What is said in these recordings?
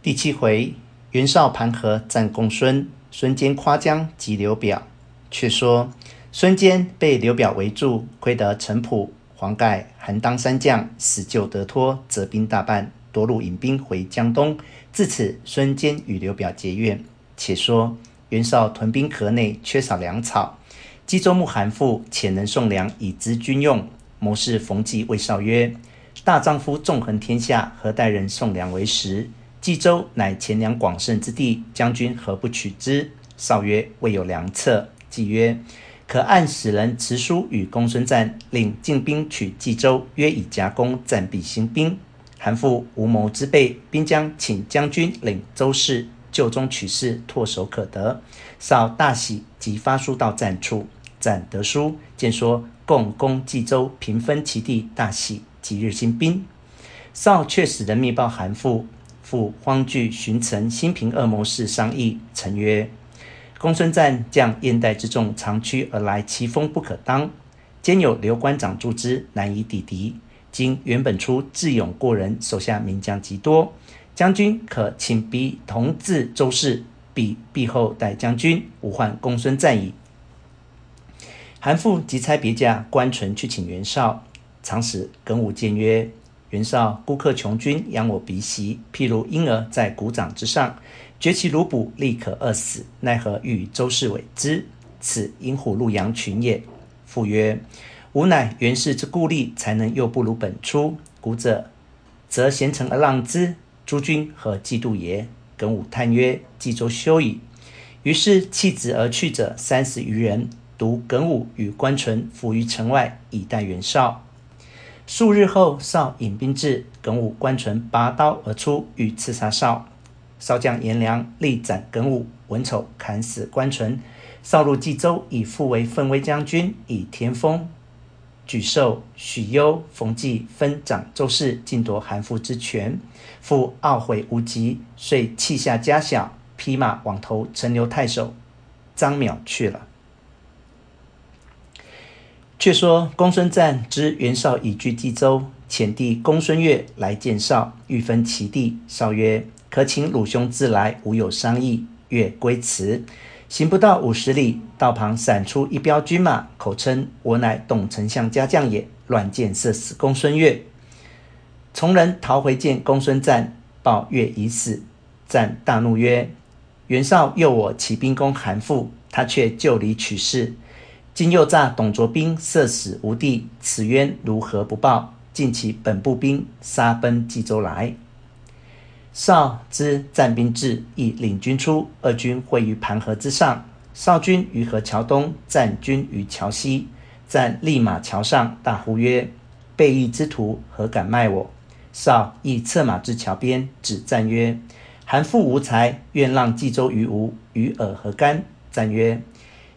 第七回，袁绍盘河战公孙，孙坚夸江击刘表。却说孙坚被刘表围住，亏得程普、黄盖、韩当三将死救得脱，折兵大半，夺路引兵回江东。自此，孙坚与刘表结怨。且说袁绍屯兵河内，缺少粮草。冀州牧韩馥遣人送粮以资军用。谋士冯季谓绍曰：“大丈夫纵横天下，何待人送粮为食？冀州乃钱粮广盛之地，将军何不取之？”绍曰：“未有良策。”季曰：“可按使人持书与公孙瓒，令进兵取冀州，约以夹攻，暂避兴兵。”韩馥无谋之辈，兵将请将军领州事，就中取事，唾手可得。绍大喜，即发书到瓒处。瓒得书，见说共攻冀州，平分其地，大喜，即日兴兵。绍却使人密报韩馥，赴荒惧，寻陈新平二谋士商议。陈曰：“公孙瓒将燕代之众长驱而来，其锋不可当，兼有刘关长助之，难以抵敌。今袁本初智勇过人，手下名将极多，将军可请彼同治州事，彼必厚待将军，无患公孙瓒矣。”韩馥即差别驾关纯去请袁绍。长史耿武谏曰：“袁绍孤克穷军，养我鼻息，譬如婴儿在股掌之上，绝其乳哺，立可饿死。奈何欲与州事委之？此因虎入羊群也。”父曰：“吾乃袁氏之故吏，才能又不如本初。古者则贤臣而让之，诸君何嫉妒也？”耿武叹曰：“冀州休矣。”于是弃职而去者三十余人。独耿武与关淳伏于城外，以待袁绍。数日后，绍引兵至，耿武、关淳拔刀而出，欲刺杀绍。绍将颜良力斩耿武，文丑砍死关淳。绍入冀州，以馥为奋威将军，以田丰、沮授、许攸、冯季分掌州事，尽夺韩馥之权。馥懊悔无及，遂弃下家小，披马往投陈留太守张邈去了。却说公孙瓒知袁绍已据冀州，遣弟公孙越来见绍，欲分其地。绍曰：“可请鲁兄自来，吾有商议。”越归辞。行不到五十里，道旁闪出一彪军马，口称我乃董丞相家将也，乱箭射死公孙越。从人逃回见公孙瓒，报越已死。瓒大怒曰：“袁绍诱我起兵攻韩馥，他却就里取事。”今又诈董卓兵射死吾弟，此冤如何不报？尽起本部兵杀奔冀州来。绍知战兵至，亦领军出，二军会于盘河之上。绍军于河桥东，战军于桥西。战立马桥上，大呼曰：“背义之徒，何敢卖我？”绍亦策马至桥边，指战曰：“韩馥无才，愿让冀州于吾，与尔何干？”战曰：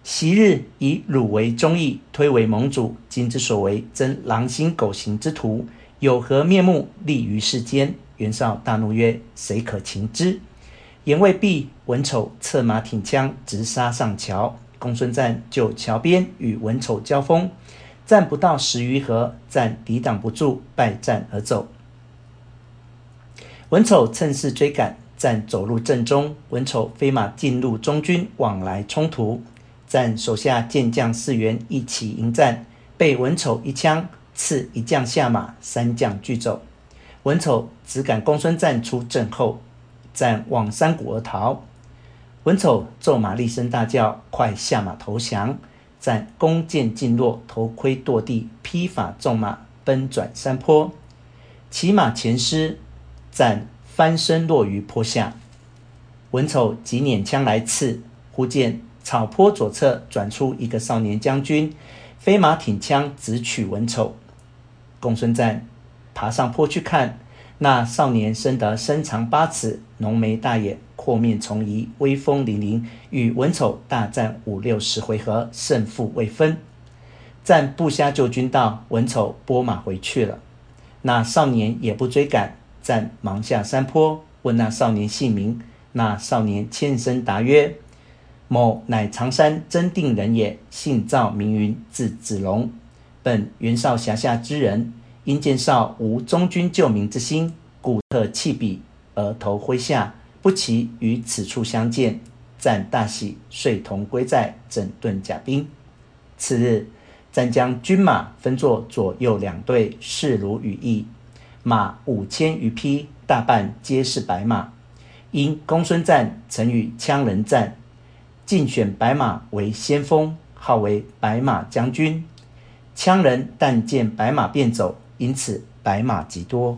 昔日以汝为忠义，推为盟主，今之所为，真狼心狗行之徒，有何面目立于世间？袁绍大怒曰：“谁可擒之？”言未毕，文丑策马挺枪，直杀上桥。公孙瓒就桥边与文丑交锋，战不到十余合，瓒抵挡不住，败战而走。文丑趁势追赶，瓒走入阵中，文丑飞马进入中军，往来冲突。瓒手下健将四员一起迎战，被文丑一枪刺一将下马，三将俱走。文丑只赶公孙瓒出阵后，瓒往山谷而逃。文丑骤马厉声大叫：“快下马投降！”瓒弓箭尽落，头盔堕地，披发纵马奔转山坡，骑马前失，瓒翻身落于坡下。文丑急拈枪来刺，忽见。草坡左侧转出一个少年将军，飞马挺枪直取文丑。公孙瓒爬上坡去看，那少年生得身长八尺，浓眉大眼，阔面从夷，威风凛凛，与文丑大战五六十回合，胜负未分。瓒部下救军到，文丑拨马回去了。那少年也不追赶，瓒忙下山坡，问那少年姓名。那少年欠身答曰。某乃常山真定人也，姓赵名云，字子龙，本袁绍辖下之人。因见绍无忠君救民之心，故特弃彼，而投麾下，不期于此处相见，赞大喜，遂同归寨，整顿甲兵。次日，赞将军马分作左右两队，势如羽翼，马五千余匹，大半皆是白马。因公孙瓒曾与羌人战，竞选白马为先锋，号为白马将军。羌人但见白马便走，因此白马极多。